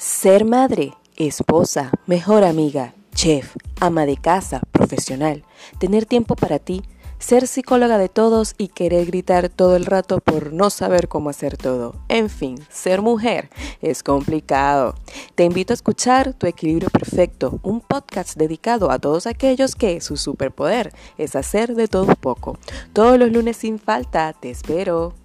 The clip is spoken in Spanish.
Ser madre, esposa, mejor amiga, chef, ama de casa, profesional, tener tiempo para ti, ser psicóloga de todos y querer gritar todo el rato por no saber cómo hacer todo. En fin, ser mujer es complicado. Te invito a escuchar Tu Equilibrio Perfecto, un podcast dedicado a todos aquellos que su superpoder es hacer de todo poco. Todos los lunes sin falta, te espero.